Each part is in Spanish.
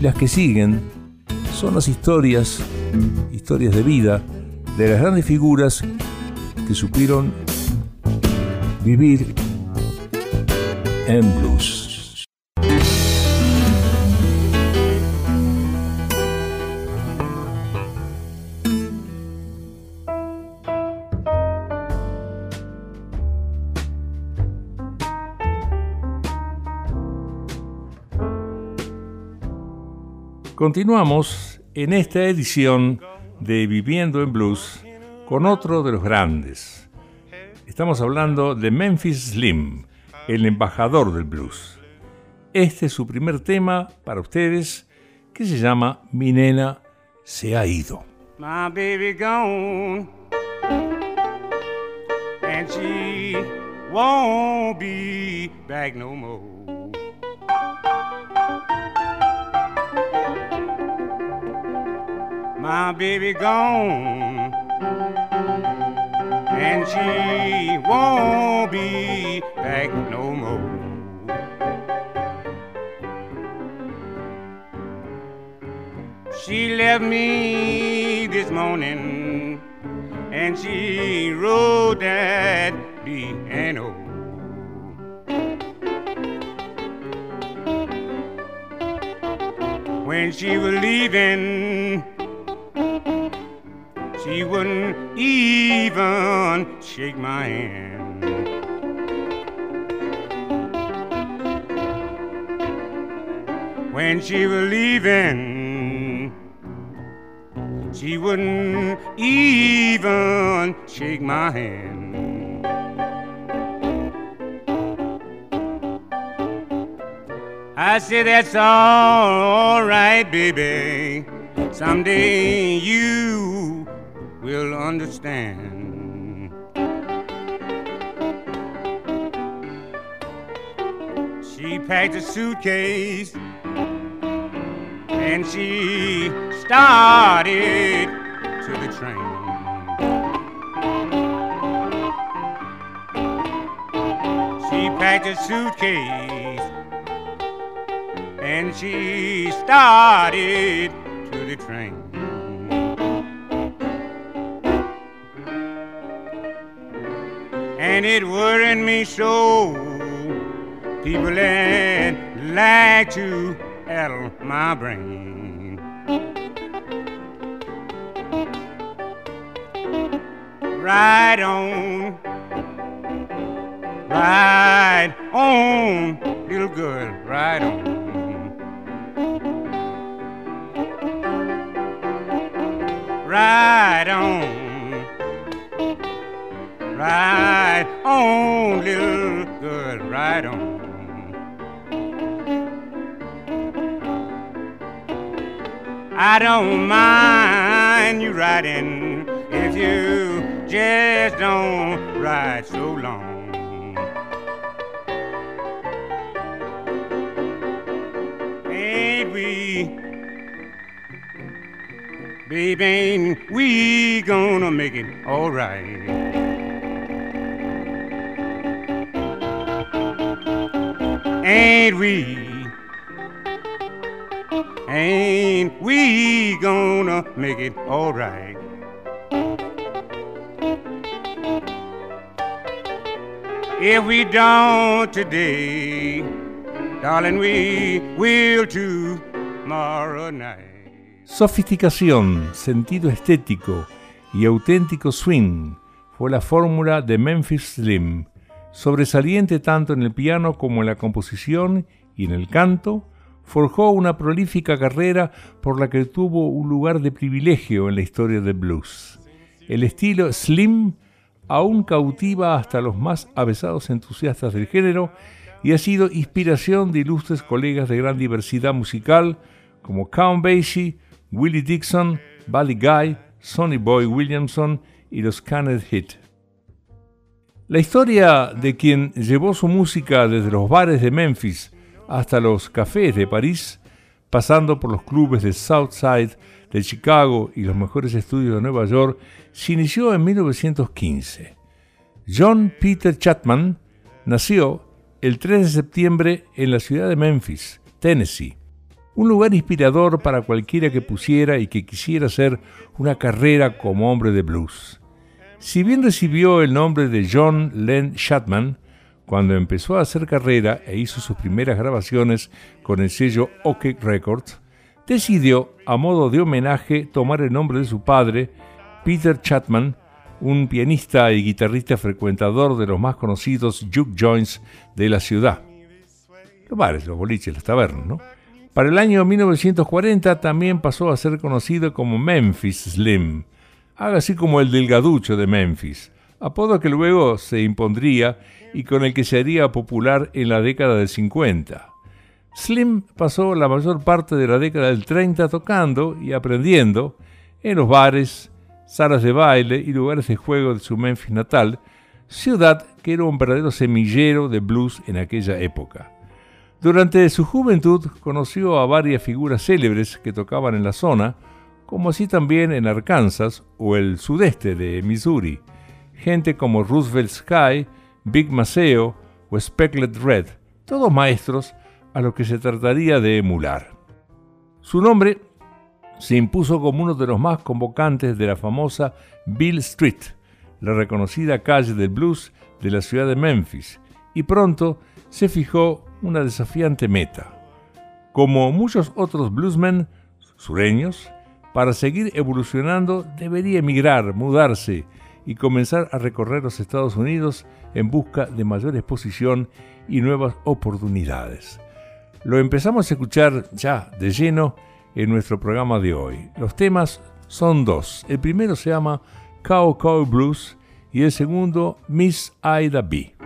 Las que siguen son las historias, historias de vida, de las grandes figuras que supieron vivir en blues. Continuamos en esta edición de Viviendo en Blues con otro de los grandes. Estamos hablando de Memphis Slim, el embajador del blues. Este es su primer tema para ustedes que se llama Mi nena se ha ido. My baby gone and she won't be back no more. My baby gone, and she won't be back no more. She left me this morning, and she wrote that piano. When she was leaving, she wouldn't even shake my hand. When she was leaving, she wouldn't even shake my hand. I said, That's all right, baby. Someday you will understand. She packed a suitcase and she started to the train. She packed a suitcase and she started to the train. And it worried me so. People that like to addle my brain. Ride on, ride on, little girl, ride on. Ride on. Right on, little girl, right on. I don't mind you riding if you just don't ride so long. Ain't we, baby, ain't we gonna make it all Ain't we? Ain't we gonna make it all right? If we don't today, darling, we will tomorrow night. Sofisticación, sentido estético y auténtico swing fue la fórmula de Memphis Slim sobresaliente tanto en el piano como en la composición y en el canto, forjó una prolífica carrera por la que tuvo un lugar de privilegio en la historia del blues. El estilo slim aún cautiva hasta los más avesados entusiastas del género y ha sido inspiración de ilustres colegas de gran diversidad musical como Count Basie, Willie Dixon, Buddy Guy, Sonny Boy Williamson y los Canned Hit. La historia de quien llevó su música desde los bares de Memphis hasta los cafés de París, pasando por los clubes de Southside de Chicago y los mejores estudios de Nueva York, se inició en 1915. John Peter Chapman nació el 3 de septiembre en la ciudad de Memphis, Tennessee. un lugar inspirador para cualquiera que pusiera y que quisiera hacer una carrera como hombre de blues. Si bien recibió el nombre de John Len Shatman, cuando empezó a hacer carrera e hizo sus primeras grabaciones con el sello OK Records, decidió, a modo de homenaje, tomar el nombre de su padre, Peter Chatman, un pianista y guitarrista frecuentador de los más conocidos juke joints de la ciudad. Los bares, los boliches, las tabernas, ¿no? Para el año 1940 también pasó a ser conocido como Memphis Slim, así como el delgaducho de Memphis, apodo que luego se impondría y con el que se haría popular en la década del 50. Slim pasó la mayor parte de la década del 30 tocando y aprendiendo en los bares, salas de baile y lugares de juego de su Memphis natal, ciudad que era un verdadero semillero de blues en aquella época. Durante su juventud conoció a varias figuras célebres que tocaban en la zona, como así también en Arkansas o el sudeste de Missouri, gente como Roosevelt Sky, Big Maceo o Speckled Red, todos maestros a los que se trataría de emular. Su nombre se impuso como uno de los más convocantes de la famosa Bill Street, la reconocida calle del blues de la ciudad de Memphis, y pronto se fijó una desafiante meta. Como muchos otros bluesmen sureños, para seguir evolucionando debería emigrar, mudarse y comenzar a recorrer los Estados Unidos en busca de mayor exposición y nuevas oportunidades. Lo empezamos a escuchar ya de lleno en nuestro programa de hoy. Los temas son dos. El primero se llama Cow Cow Blues y el segundo Miss Ida B.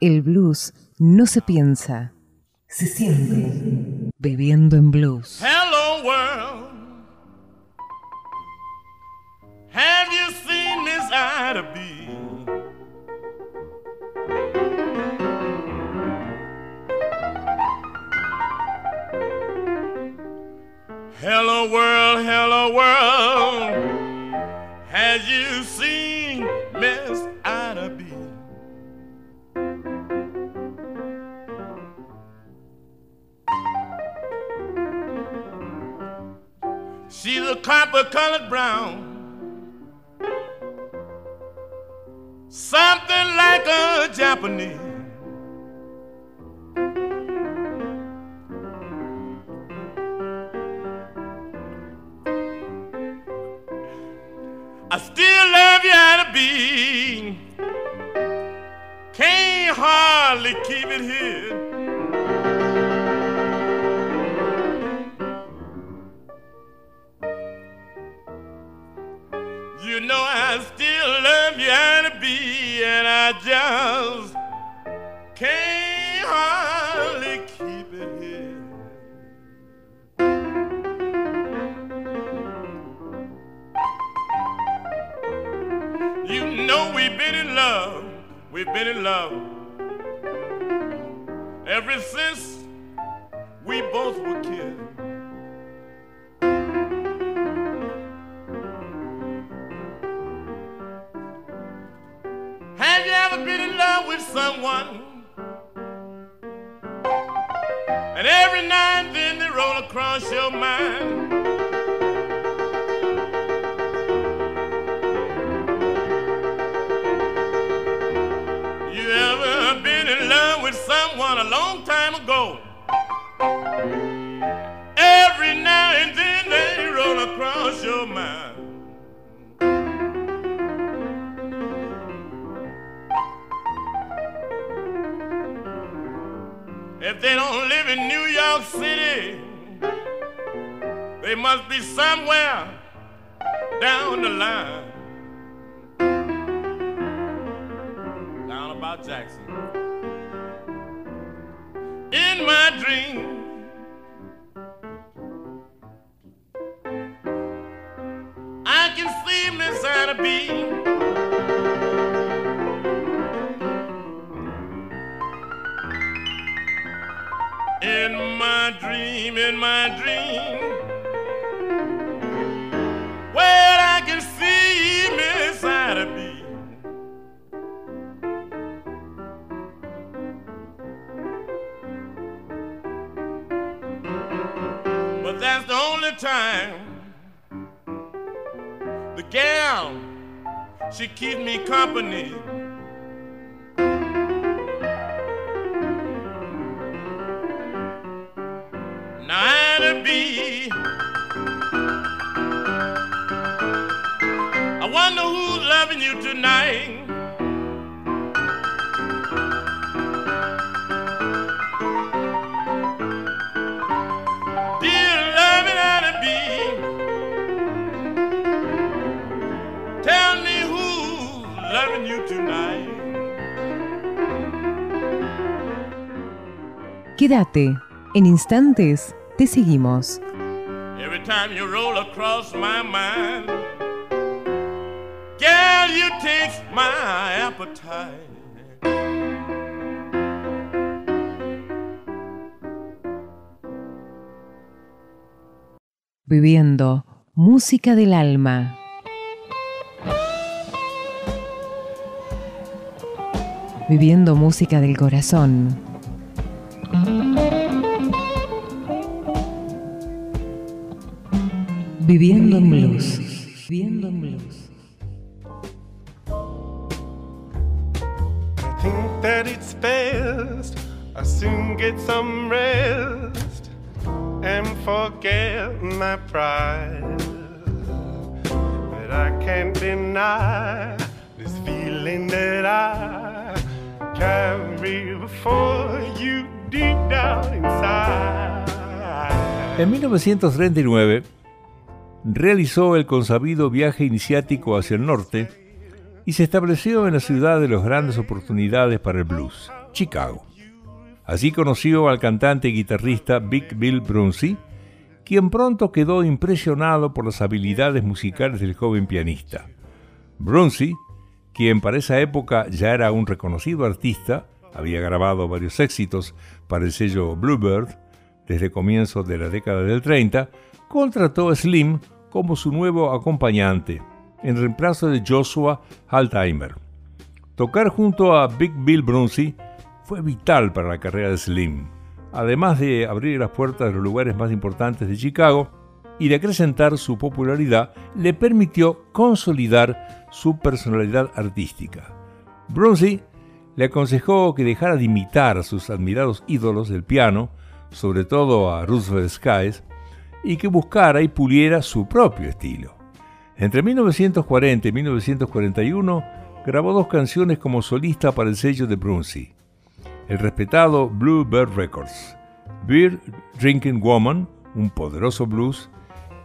El blues no se piensa, se siente. Bebiendo en blues. Copper colored brown. Something like a Japanese. Can't hardly keep it here. You know we've been in love, we've been in love ever since we both were kids. Have you ever been in love with someone? Across your mind. Must be somewhere down the line. Down about Jackson. That's the only time the gal she keeps me company. Quédate. En instantes te seguimos. Every time you roll across my mind, girl, you taste my appetite. Viviendo música del alma. Viviendo música del corazón. Viviendo en blues. Viviendo en blues. I think that it's best I soon get some rest and forget my pride. But I can't deny this feeling that I carry before you deep down inside. En 1939 realizó el consabido viaje iniciático hacia el norte y se estableció en la ciudad de las grandes oportunidades para el blues. Chicago. Allí conoció al cantante y guitarrista Big Bill Brunsey, quien pronto quedó impresionado por las habilidades musicales del joven pianista. Brunsey, quien para esa época ya era un reconocido artista, había grabado varios éxitos para el sello Bluebird desde comienzos de la década del 30, contrató a Slim como su nuevo acompañante, en reemplazo de Joshua Altheimer. Tocar junto a Big Bill Brunsey fue vital para la carrera de Slim, además de abrir las puertas de los lugares más importantes de Chicago y de acrecentar su popularidad, le permitió consolidar su personalidad artística. Brunsey le aconsejó que dejara de imitar a sus admirados ídolos del piano, sobre todo a Roosevelt Skies, y que buscara y puliera su propio estilo. Entre 1940 y 1941 grabó dos canciones como solista para el sello de Brunsey, el respetado Bluebird Records, Beer Drinking Woman, un poderoso blues,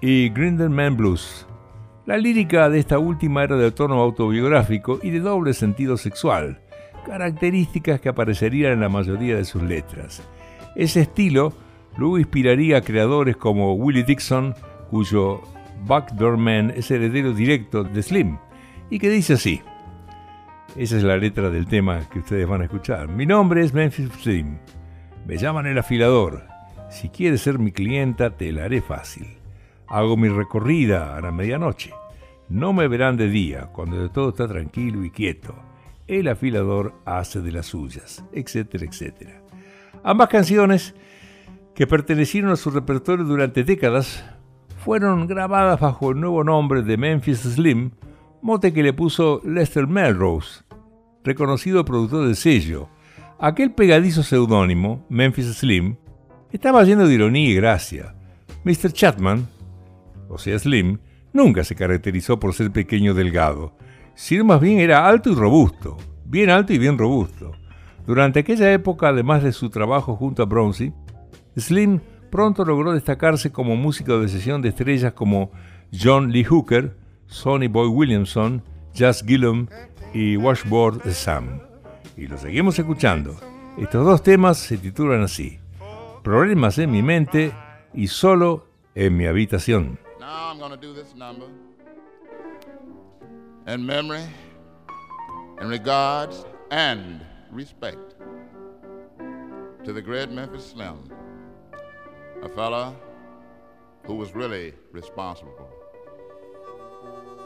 y Grindelman Blues. La lírica de esta última era de tono autobiográfico y de doble sentido sexual, características que aparecerían en la mayoría de sus letras. Ese estilo luego inspiraría a creadores como Willie Dixon, cuyo Backdoor Man es heredero directo de Slim, y que dice así. Esa es la letra del tema que ustedes van a escuchar. Mi nombre es Memphis Slim. Me llaman el afilador. Si quieres ser mi clienta, te la haré fácil. Hago mi recorrida a la medianoche. No me verán de día, cuando todo está tranquilo y quieto. El afilador hace de las suyas, etcétera, etcétera. Ambas canciones, que pertenecieron a su repertorio durante décadas, fueron grabadas bajo el nuevo nombre de Memphis Slim, mote que le puso Lester Melrose, reconocido productor del sello. Aquel pegadizo seudónimo, Memphis Slim, estaba lleno de ironía y gracia. Mr. Chapman, o sea Slim, nunca se caracterizó por ser pequeño delgado, sino más bien era alto y robusto, bien alto y bien robusto. Durante aquella época, además de su trabajo junto a Bronzy, Slim pronto logró destacarse como músico de sesión de estrellas como John Lee Hooker, Sonny Boy Williamson, Jazz Gillum y Washboard Sam. Y lo seguimos escuchando. Estos dos temas se titulan así: Problemas en mi mente y solo en mi habitación. Now I'm gonna do this number in regards, and respect Memphis. A fella who was really responsible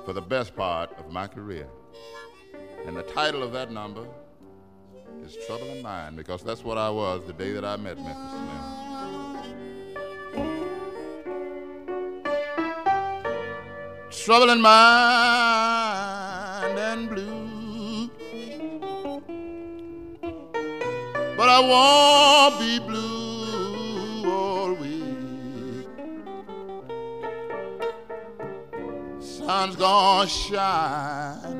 for the best part of my career. And the title of that number is Trouble in Mind because that's what I was the day that I met Memphis Slim. Trouble in mind and blue. But I won't be blue sun's gonna shine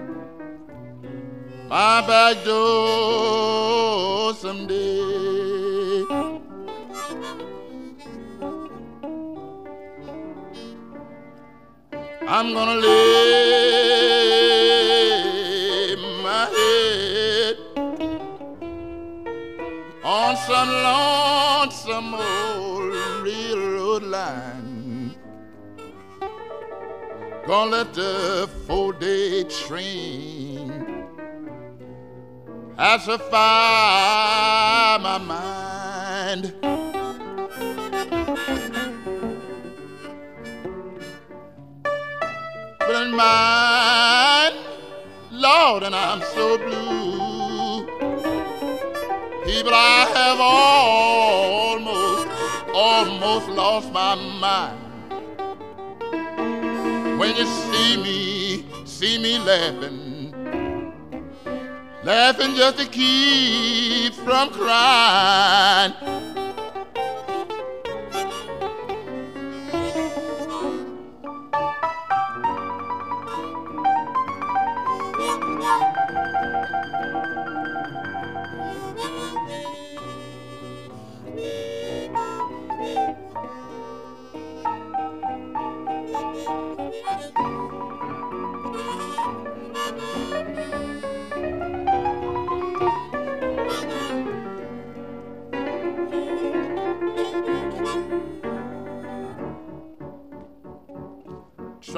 my back door someday. I'm gonna lay my head on some lonesome old railroad line. Gonna let the four day train pacify my mind. But in mind, Lord, and I'm so blue. People, I have almost, almost lost my mind when you see me, see me laughing, laughing just to keep from crying.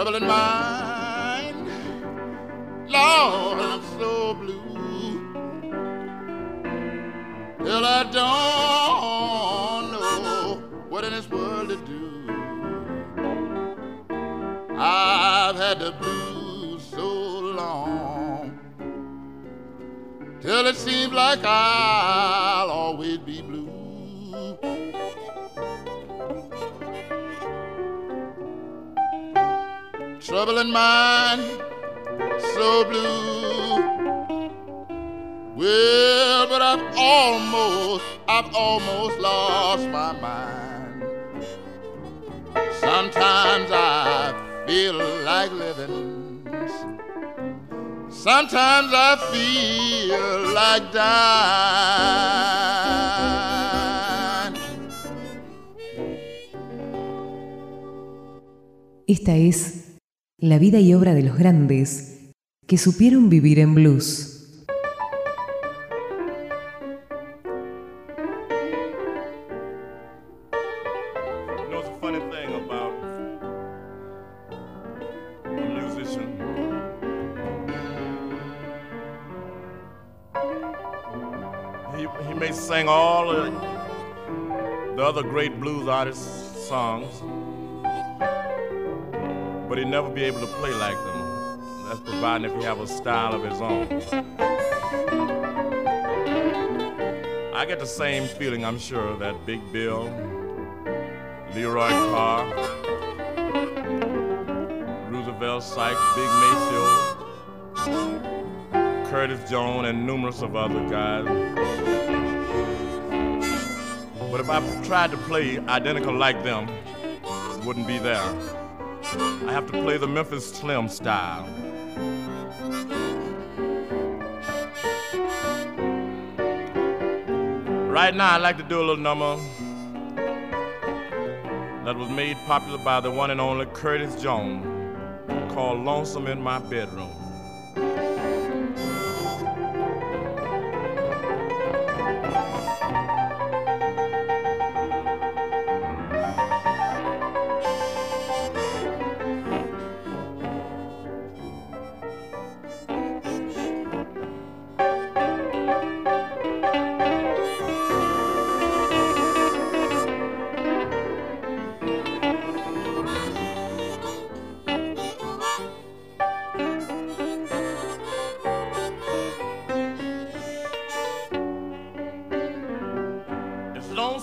Troubling mind. Lord, I'm so blue. Till I don't know what in this world to do. I've had the blues so long. Till it seems like I'll trouble in mind, so blue. Well, but I've almost, I've almost lost my mind. Sometimes I feel like living. Sometimes I feel like dying. Esta es la vida y obra de los grandes que supieron vivir en blues. He, may sing all the other great blues artists' songs, but he'd never be able to play like them. That's providing if he have a style of his own. I get the same feeling, I'm sure, that Big Bill, Leroy Carr, Roosevelt Sykes, Big Maceo, Curtis Jones, and numerous of other guys. But if I tried to play identical like them, it wouldn't be there. I have to play the Memphis Slim style. Right now, I'd like to do a little number that was made popular by the one and only Curtis Jones called Lonesome in My Bedroom.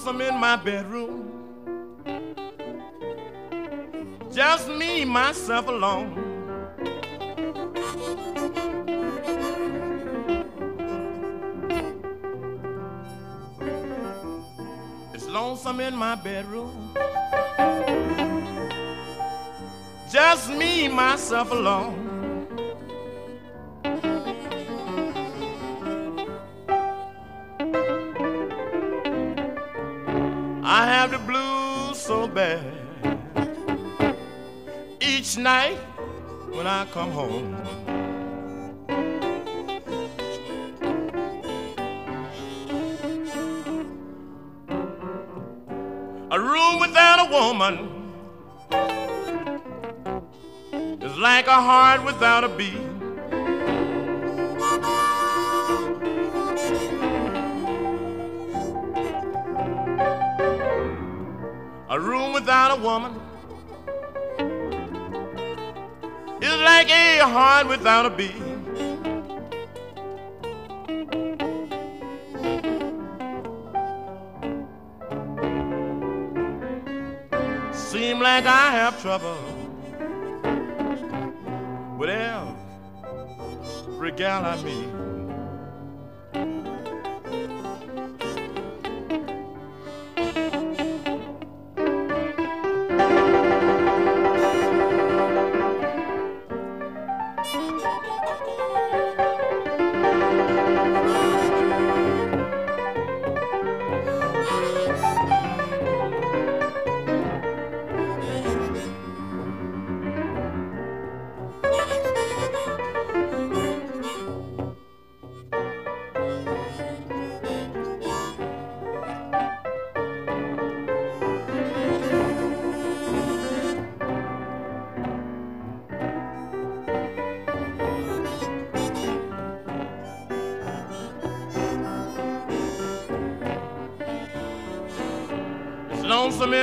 Lonesome in my bedroom. Just me, myself alone. It's lonesome in my bedroom. Just me, myself alone. Night when I come home. A room without a woman is like a heart without a beat. A room without a woman like a heart without a beat. Seem like I have trouble with every gal I meet. Thank you.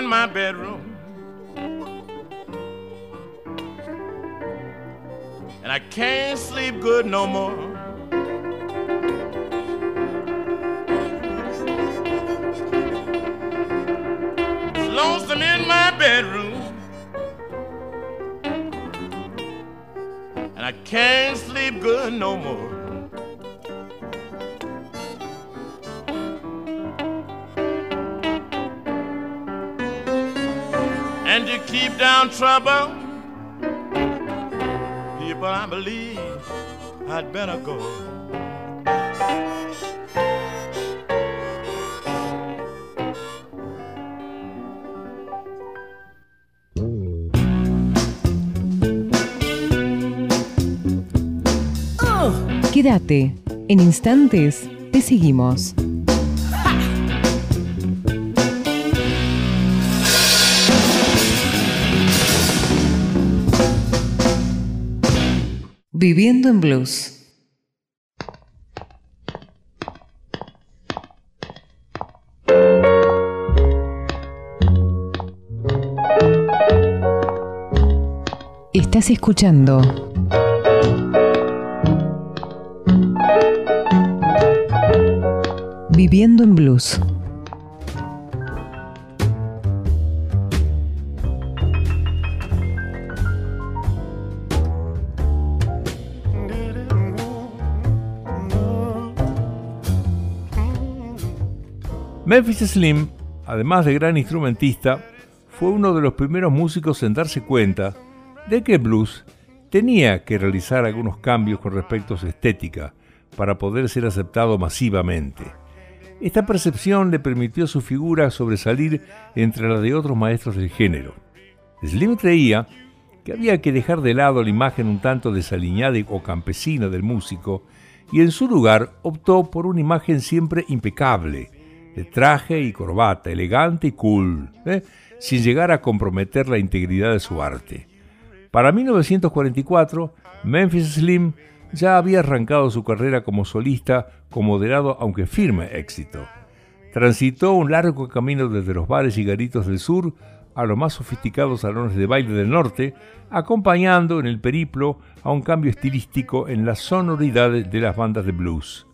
In my bedroom. And I can't sleep good no more. Trouble, people, I believe I'd better go. Quédate. En instantes te seguimos. Viviendo en Blues. Estás escuchando Viviendo en Blues. Memphis Slim, además de gran instrumentista, fue uno de los primeros músicos en darse cuenta de que el blues tenía que realizar algunos cambios con respecto a su estética para poder ser aceptado masivamente. Esta percepción le permitió a su figura sobresalir entre la de otros maestros del género. Slim creía que había que dejar de lado la imagen un tanto desaliñada o campesina del músico y en su lugar optó por una imagen siempre impecable, de traje y corbata, elegante y cool, ¿eh? sin llegar a comprometer la integridad de su arte. Para 1944, Memphis Slim ya había arrancado su carrera como solista con moderado aunque firme éxito. Transitó un largo camino desde los bares y garitos del sur a los más sofisticados salones de baile del norte, acompañando en el periplo a un cambio estilístico en las sonoridades de las bandas de blues.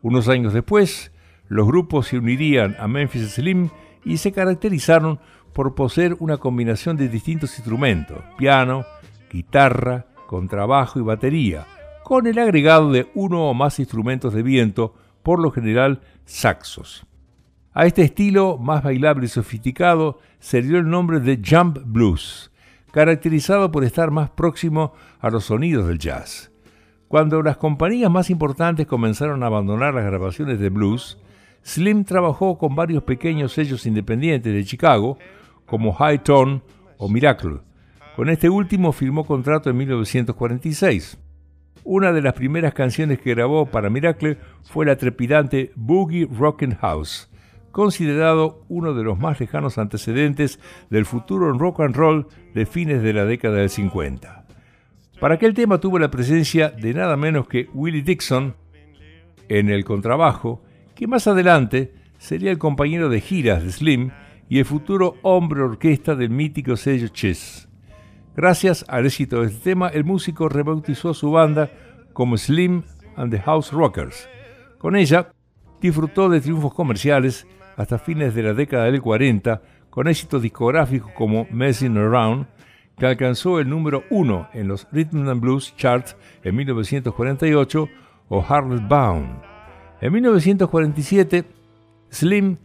Unos años después, los grupos se unirían a Memphis Slim y se caracterizaron por poseer una combinación de distintos instrumentos, piano, guitarra, contrabajo y batería, con el agregado de uno o más instrumentos de viento, por lo general saxos. A este estilo, más bailable y sofisticado, se dio el nombre de jump blues, caracterizado por estar más próximo a los sonidos del jazz. Cuando las compañías más importantes comenzaron a abandonar las grabaciones de blues, Slim trabajó con varios pequeños sellos independientes de Chicago, como High Tone o Miracle. Con este último firmó contrato en 1946. Una de las primeras canciones que grabó para Miracle fue la trepidante Boogie Rockin' House, considerado uno de los más lejanos antecedentes del futuro rock and roll de fines de la década del 50. Para aquel tema tuvo la presencia de nada menos que Willie Dixon en el contrabajo, que más adelante sería el compañero de giras de Slim y el futuro hombre orquesta del mítico sello Chess. Gracias al éxito de este tema, el músico rebautizó su banda como Slim and the House Rockers. Con ella, disfrutó de triunfos comerciales hasta fines de la década del 40, con éxitos discográficos como Messing Around, que alcanzó el número uno en los Rhythm and Blues Charts en 1948, o Harlot Bound. En 1947, Slim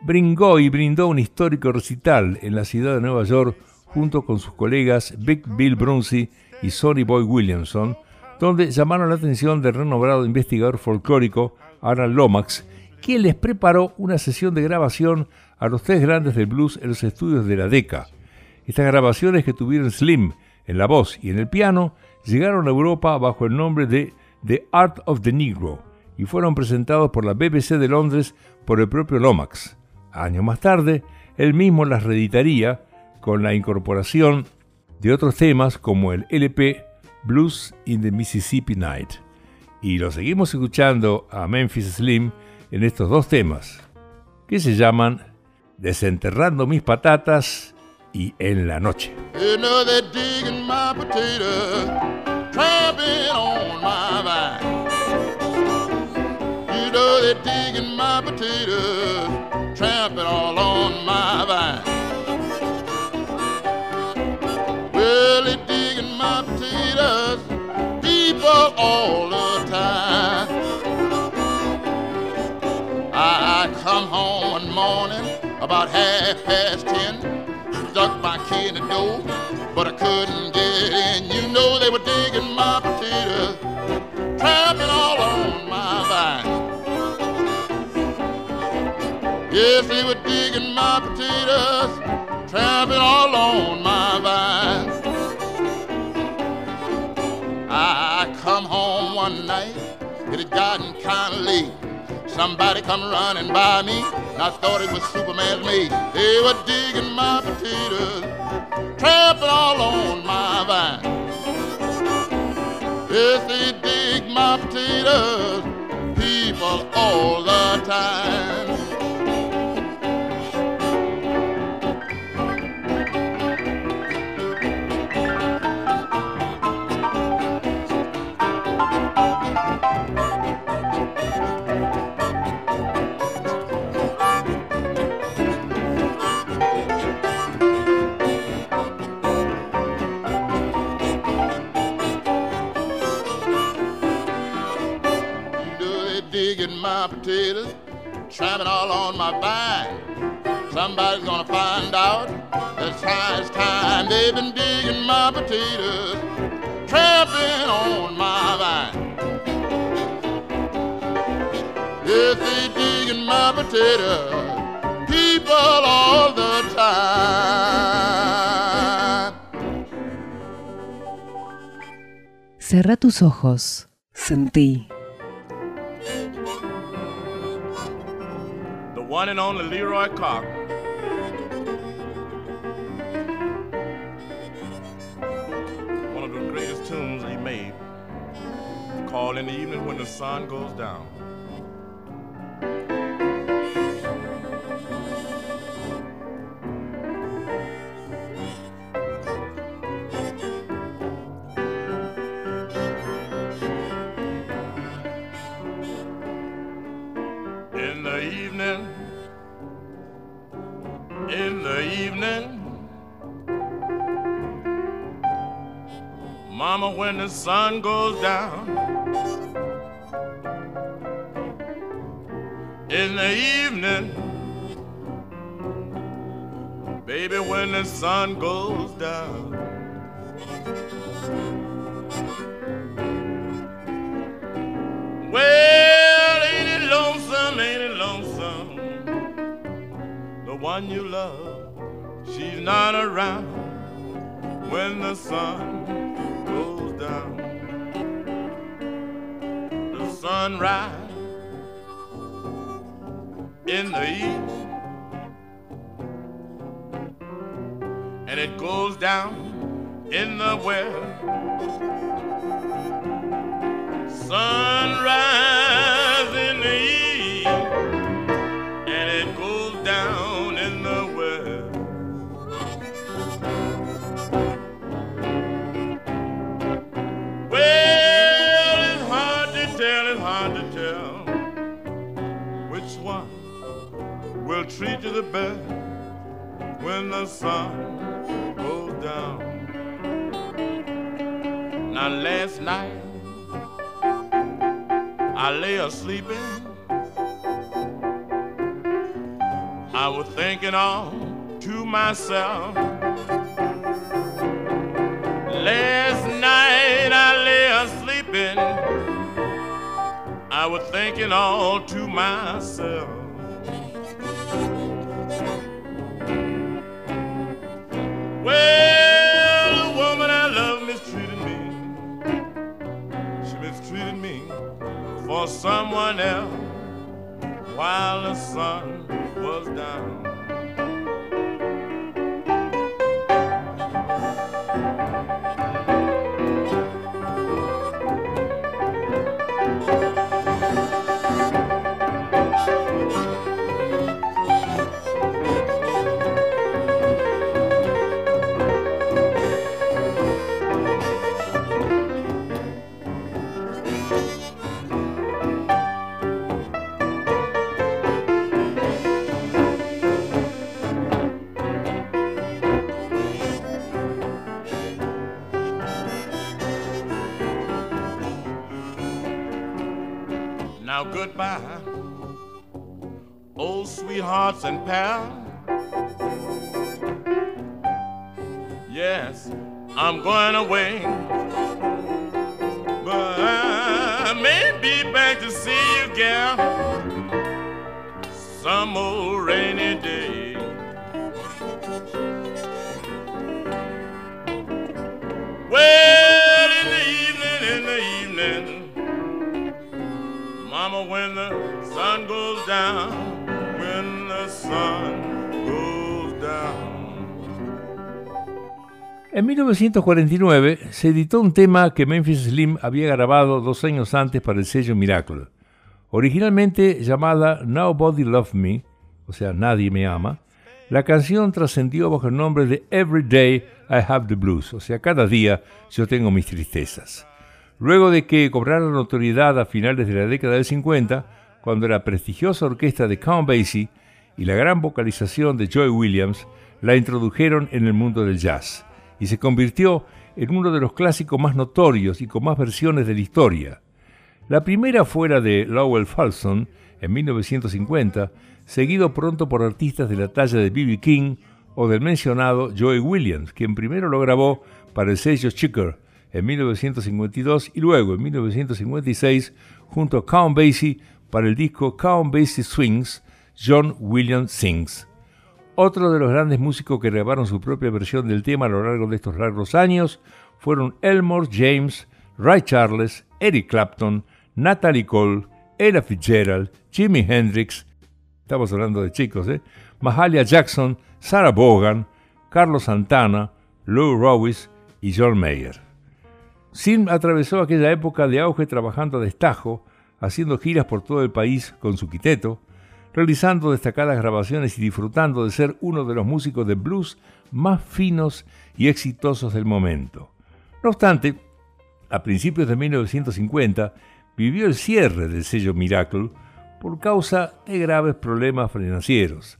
brindó y brindó un histórico recital en la ciudad de Nueva York junto con sus colegas Big Bill Brunsey y Sonny Boy Williamson, donde llamaron la atención del renombrado investigador folclórico Alan Lomax, quien les preparó una sesión de grabación a los tres grandes del blues en los estudios de la DECA. Estas grabaciones que tuvieron Slim en la voz y en el piano llegaron a Europa bajo el nombre de The Art of the Negro y fueron presentados por la BBC de Londres por el propio Lomax. Años más tarde, él mismo las reeditaría con la incorporación de otros temas como el LP Blues in the Mississippi Night. Y lo seguimos escuchando a Memphis Slim en estos dos temas, que se llaman Desenterrando mis patatas y en la noche. They're digging my potatoes, tramping all on my vine. Well, they're digging my potatoes, people all the time. I, I come home one morning about half past ten stuck my key in the door, but I couldn't get in. You know they were digging my potatoes, Yes, they were digging my potatoes, tramping all on my vine. I come home one night, it had gotten kind of late. Somebody come running by me, and I thought it was Superman's mate. They were digging my potatoes, trampling all on my vine. Yes, they dig my potatoes, people all the time. My potatoes, tramping all on my vine. Somebody's gonna find out that it's time they've been digging my potatoes, tramping on my vine. Yes, they digging my potatoes, people all the time. Cerra tus ojos, sentí. One and only Leroy Cock. One of the greatest tunes he made, called In the Evening When the Sun Goes Down. When the sun goes down. In the evening, baby, when the sun goes down. The one you love, she's not around when the sun goes down. The sunrise in the east, and it goes down in the west. Sunrise the best when the sun goes down. Now, last night I lay a. I was thinking all to myself. Last night I lay a. I was thinking all to myself. Well, the woman I love mistreated me. She mistreated me for someone else while the sun was down. Goodbye, old sweethearts and pals. Yes, I'm going away, down, when the sun goes down. En 1949 se editó un tema que Memphis Slim había grabado dos años antes para el sello Miracle. Originalmente llamada Nobody Love Me, o sea, Nadie Me Ama, la canción trascendió bajo el nombre de Every Day I Have the Blues, o sea, cada día yo tengo mis tristezas. Luego de que cobrara notoriedad a finales de la década del 50, cuando la prestigiosa orquesta de Count Basie y la gran vocalización de Joy Williams la introdujeron en el mundo del jazz y se convirtió en uno de los clásicos más notorios y con más versiones de la historia. La primera fuera de Lowell Fulson en 1950, seguido pronto por artistas de la talla de B.B. King o del mencionado Joey Williams, quien primero lo grabó para el sello Chicker en 1952 y luego en 1956 junto a Count Basie para el disco Count Basie Swings, John Williams Sings. Otro de los grandes músicos que grabaron su propia versión del tema a lo largo de estos largos años fueron Elmore James, Ray Charles, Eric Clapton, Natalie Cole, Ella Fitzgerald, Jimi Hendrix, estamos hablando de chicos, ¿eh? Mahalia Jackson, Sarah Vaughan, Carlos Santana, Lou Rowis y John Mayer. Sim atravesó aquella época de auge trabajando a destajo, haciendo giras por todo el país con su quiteto, realizando destacadas grabaciones y disfrutando de ser uno de los músicos de blues más finos y exitosos del momento. No obstante, a principios de 1950 vivió el cierre del sello Miracle por causa de graves problemas financieros.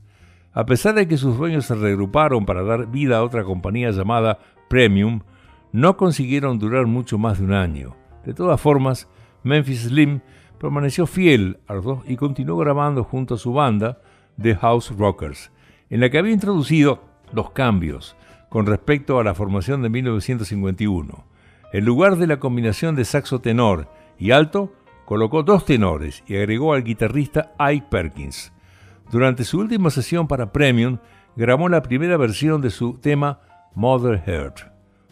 A pesar de que sus dueños se regruparon para dar vida a otra compañía llamada Premium, no consiguieron durar mucho más de un año. De todas formas, Memphis Slim permaneció fiel a los dos y continuó grabando junto a su banda, The House Rockers, en la que había introducido los cambios con respecto a la formación de 1951. En lugar de la combinación de saxo tenor y alto, colocó dos tenores y agregó al guitarrista Ike Perkins. Durante su última sesión para Premium, grabó la primera versión de su tema Mother Heart,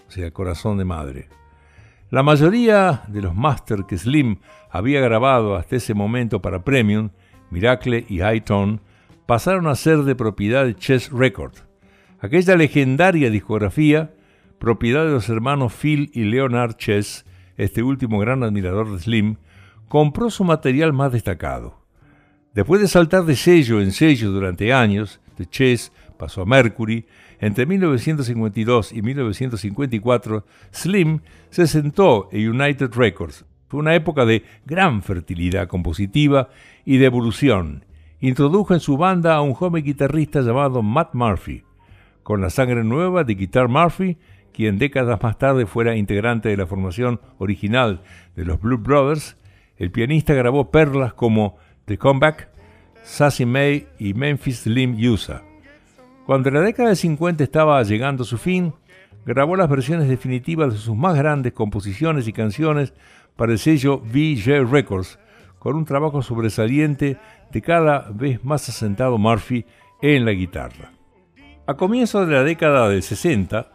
o sea, Corazón de Madre. La mayoría de los masters que Slim había grabado hasta ese momento para Premium, Miracle y High Tone, pasaron a ser de propiedad de Chess Records. Aquella legendaria discografía, propiedad de los hermanos Phil y Leonard Chess, este último gran admirador de Slim, compró su material más destacado. Después de saltar de sello en sello durante años, de Chess pasó a Mercury, entre 1952 y 1954, Slim se sentó en United Records. Fue una época de gran fertilidad compositiva y de evolución. Introdujo en su banda a un joven guitarrista llamado Matt Murphy, con la sangre nueva de Guitar Murphy, quien décadas más tarde fuera integrante de la formación original de los Blue Brothers, el pianista grabó perlas como The Comeback, Sassy May y Memphis Slim USA. Cuando la década de 50 estaba llegando a su fin, grabó las versiones definitivas de sus más grandes composiciones y canciones para el sello VJ Records, con un trabajo sobresaliente de cada vez más asentado Murphy en la guitarra. A comienzos de la década del 60,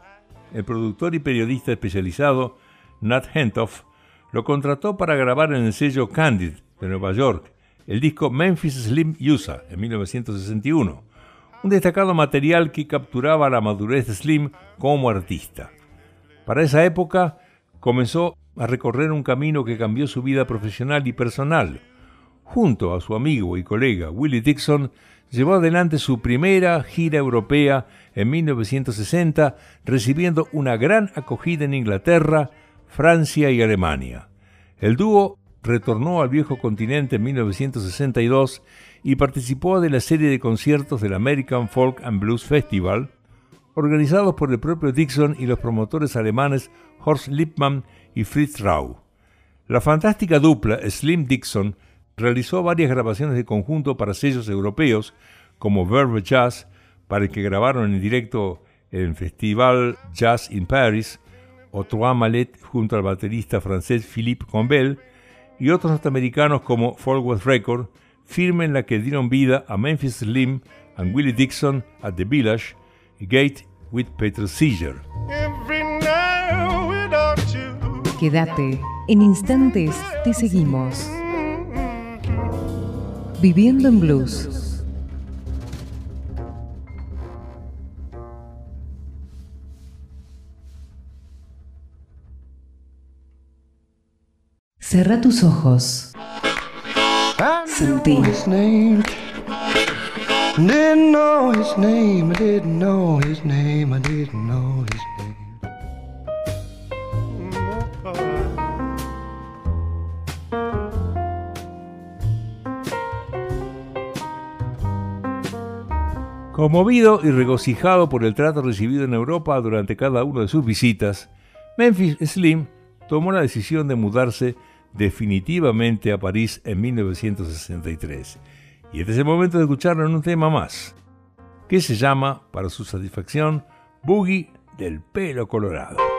el productor y periodista especializado Nat Hentoff lo contrató para grabar en el sello Candid de Nueva York el disco Memphis Slim USA en 1961 un destacado material que capturaba la madurez de Slim como artista. Para esa época comenzó a recorrer un camino que cambió su vida profesional y personal. Junto a su amigo y colega Willie Dixon, llevó adelante su primera gira europea en 1960, recibiendo una gran acogida en Inglaterra, Francia y Alemania. El dúo retornó al viejo continente en 1962 y participó de la serie de conciertos del American Folk and Blues Festival, organizados por el propio Dixon y los promotores alemanes Horst Lippmann y Fritz Rau. La fantástica dupla Slim Dixon realizó varias grabaciones de conjunto para sellos europeos como Verve Jazz, para el que grabaron en directo en el Festival Jazz in Paris, o Trois Mallet junto al baterista francés Philippe Combel, y otros norteamericanos como Forward Record, firma en la que dieron vida a Memphis Slim and Willie Dixon at the Village y Gate with Peter Seeger. Quédate, en instantes te seguimos. Viviendo en Blues. Cerra tus ojos. His name. Conmovido y regocijado por el trato recibido en Europa durante cada una de sus visitas, Memphis Slim tomó la decisión de mudarse definitivamente a París en 1963. Y este es el momento de escucharlo en un tema más, que se llama, para su satisfacción, Boogie del pelo colorado.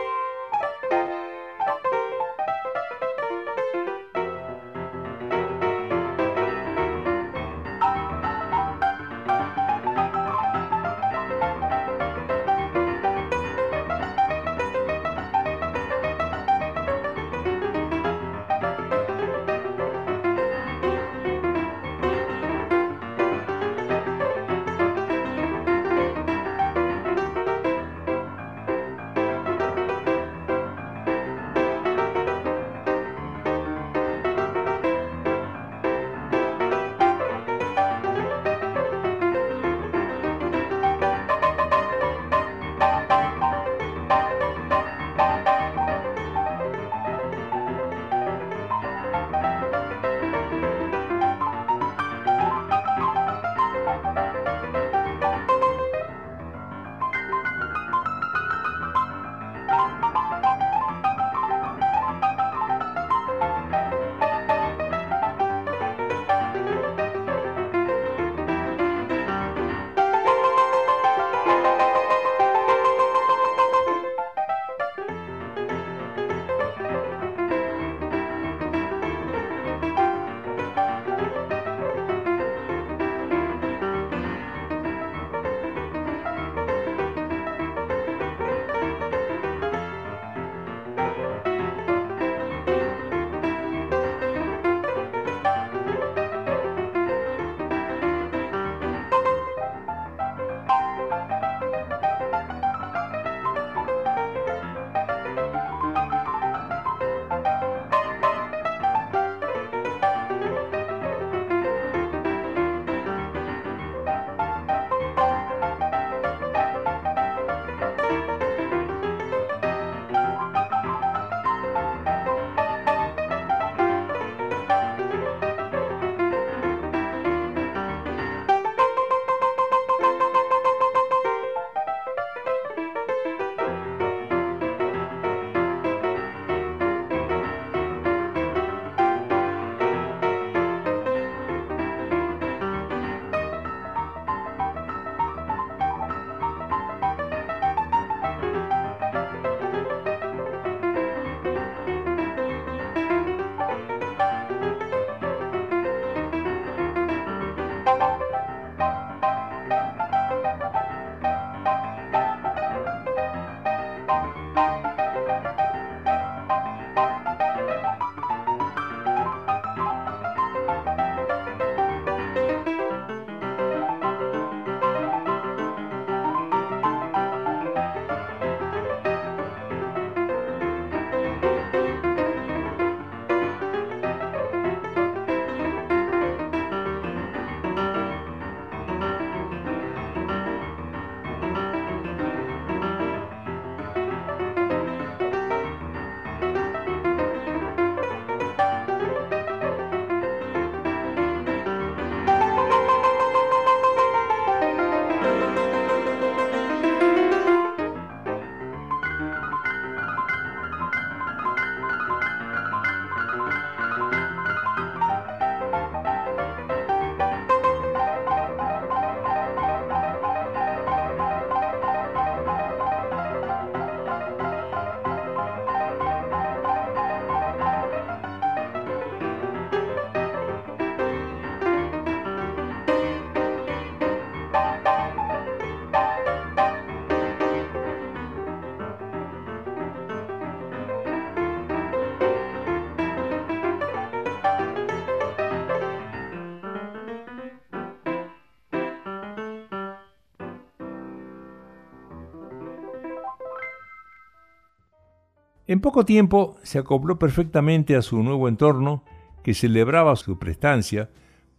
En poco tiempo se acopló perfectamente a su nuevo entorno que celebraba su prestancia,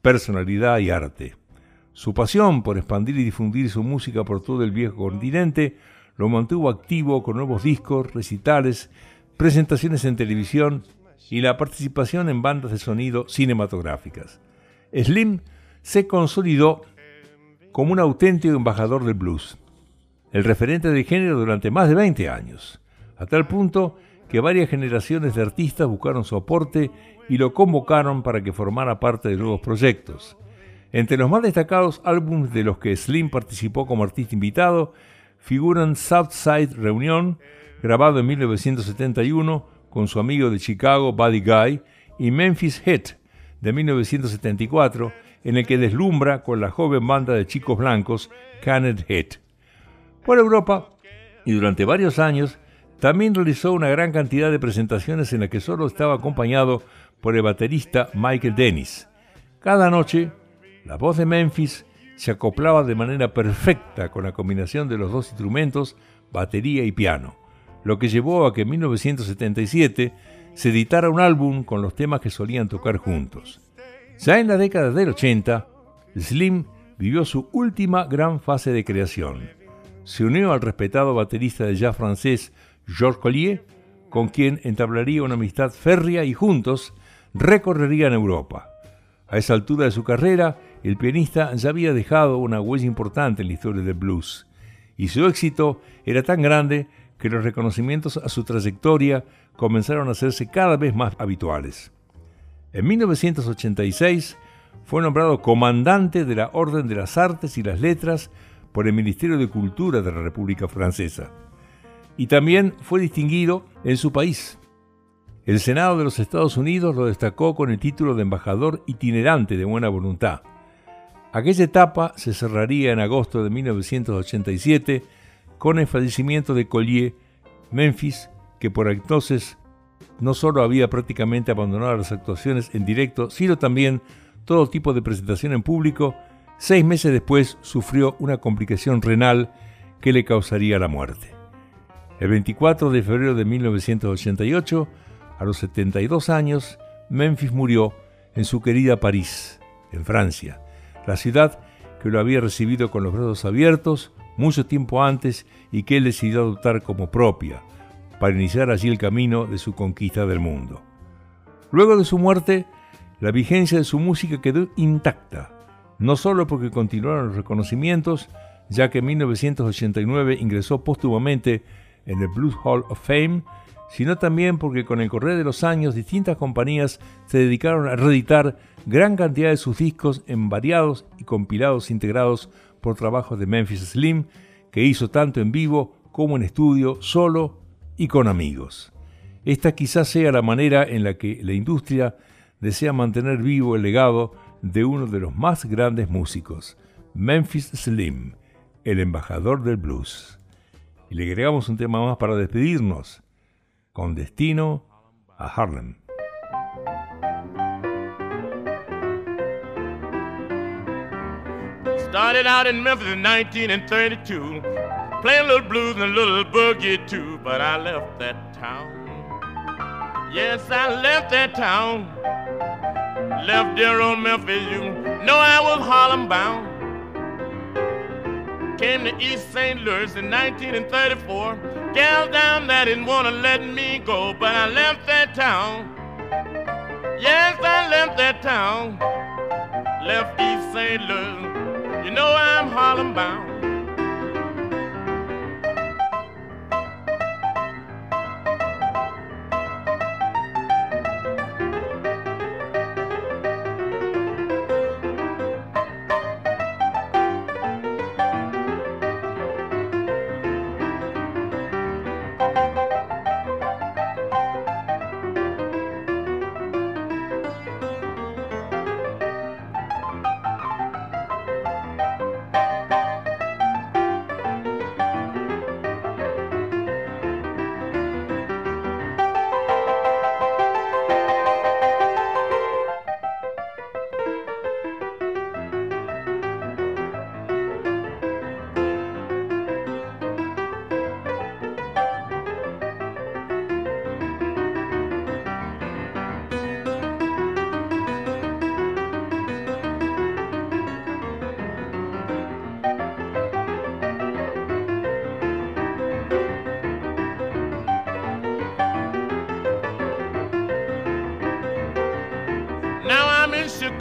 personalidad y arte. Su pasión por expandir y difundir su música por todo el viejo continente lo mantuvo activo con nuevos discos, recitales, presentaciones en televisión y la participación en bandas de sonido cinematográficas. Slim se consolidó como un auténtico embajador del blues, el referente del género durante más de 20 años, a tal punto que varias generaciones de artistas buscaron su aporte y lo convocaron para que formara parte de nuevos proyectos. Entre los más destacados álbumes de los que Slim participó como artista invitado figuran Southside Reunion, grabado en 1971 con su amigo de Chicago Buddy Guy, y Memphis Hit, de 1974, en el que deslumbra con la joven banda de chicos blancos Canet Hit. Por Europa, y durante varios años, también realizó una gran cantidad de presentaciones en las que solo estaba acompañado por el baterista Michael Dennis. Cada noche, la voz de Memphis se acoplaba de manera perfecta con la combinación de los dos instrumentos, batería y piano, lo que llevó a que en 1977 se editara un álbum con los temas que solían tocar juntos. Ya en la década del 80, Slim vivió su última gran fase de creación. Se unió al respetado baterista de jazz francés Georges Collier, con quien entablaría una amistad férrea y juntos recorrerían Europa. A esa altura de su carrera, el pianista ya había dejado una huella importante en la historia del blues, y su éxito era tan grande que los reconocimientos a su trayectoria comenzaron a hacerse cada vez más habituales. En 1986 fue nombrado comandante de la Orden de las Artes y las Letras por el Ministerio de Cultura de la República Francesa. Y también fue distinguido en su país. El Senado de los Estados Unidos lo destacó con el título de embajador itinerante de buena voluntad. Aquella etapa se cerraría en agosto de 1987 con el fallecimiento de Collier, Memphis, que por entonces no solo había prácticamente abandonado las actuaciones en directo, sino también todo tipo de presentación en público, seis meses después sufrió una complicación renal que le causaría la muerte. El 24 de febrero de 1988, a los 72 años, Memphis murió en su querida París, en Francia, la ciudad que lo había recibido con los brazos abiertos mucho tiempo antes y que él decidió adoptar como propia, para iniciar allí el camino de su conquista del mundo. Luego de su muerte, la vigencia de su música quedó intacta, no solo porque continuaron los reconocimientos, ya que en 1989 ingresó póstumamente en el Blues Hall of Fame, sino también porque con el correr de los años distintas compañías se dedicaron a reeditar gran cantidad de sus discos en variados y compilados integrados por trabajos de Memphis Slim, que hizo tanto en vivo como en estudio, solo y con amigos. Esta quizás sea la manera en la que la industria desea mantener vivo el legado de uno de los más grandes músicos, Memphis Slim, el embajador del blues. Y le agregamos un tema más para despedirnos con destino a Harlem. Started out in Memphis in 1932, playing a little blues and a little boogie too, but I left that town. Yes, I left that town. Left dear old Memphis, you know I was Harlem bound. Came to East St. Louis in 1934. Gal down there didn't want to let me go, but I left that town. Yes, I left that town. Left East St. Louis. You know I'm Harlem bound.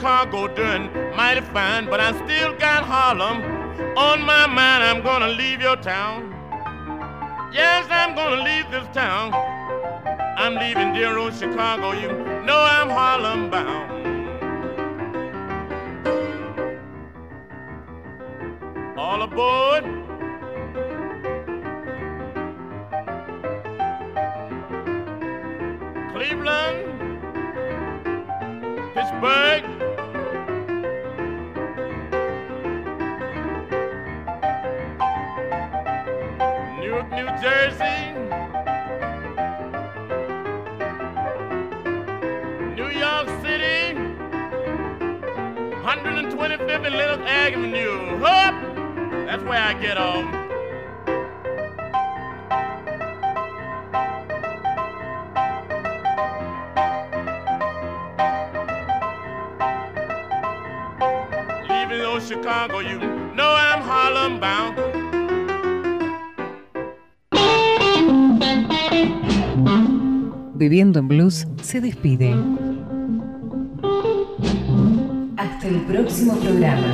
Chicago doing mighty fine, but I still got Harlem on my mind. I'm gonna leave your town. Yes, I'm gonna leave this town. I'm leaving dear old Chicago. You know I'm Harlem bound. All aboard. I get off. Leaving old Chicago, you know I'm Harlem bound. Viviendo en Blues se despide. Hasta el próximo programa.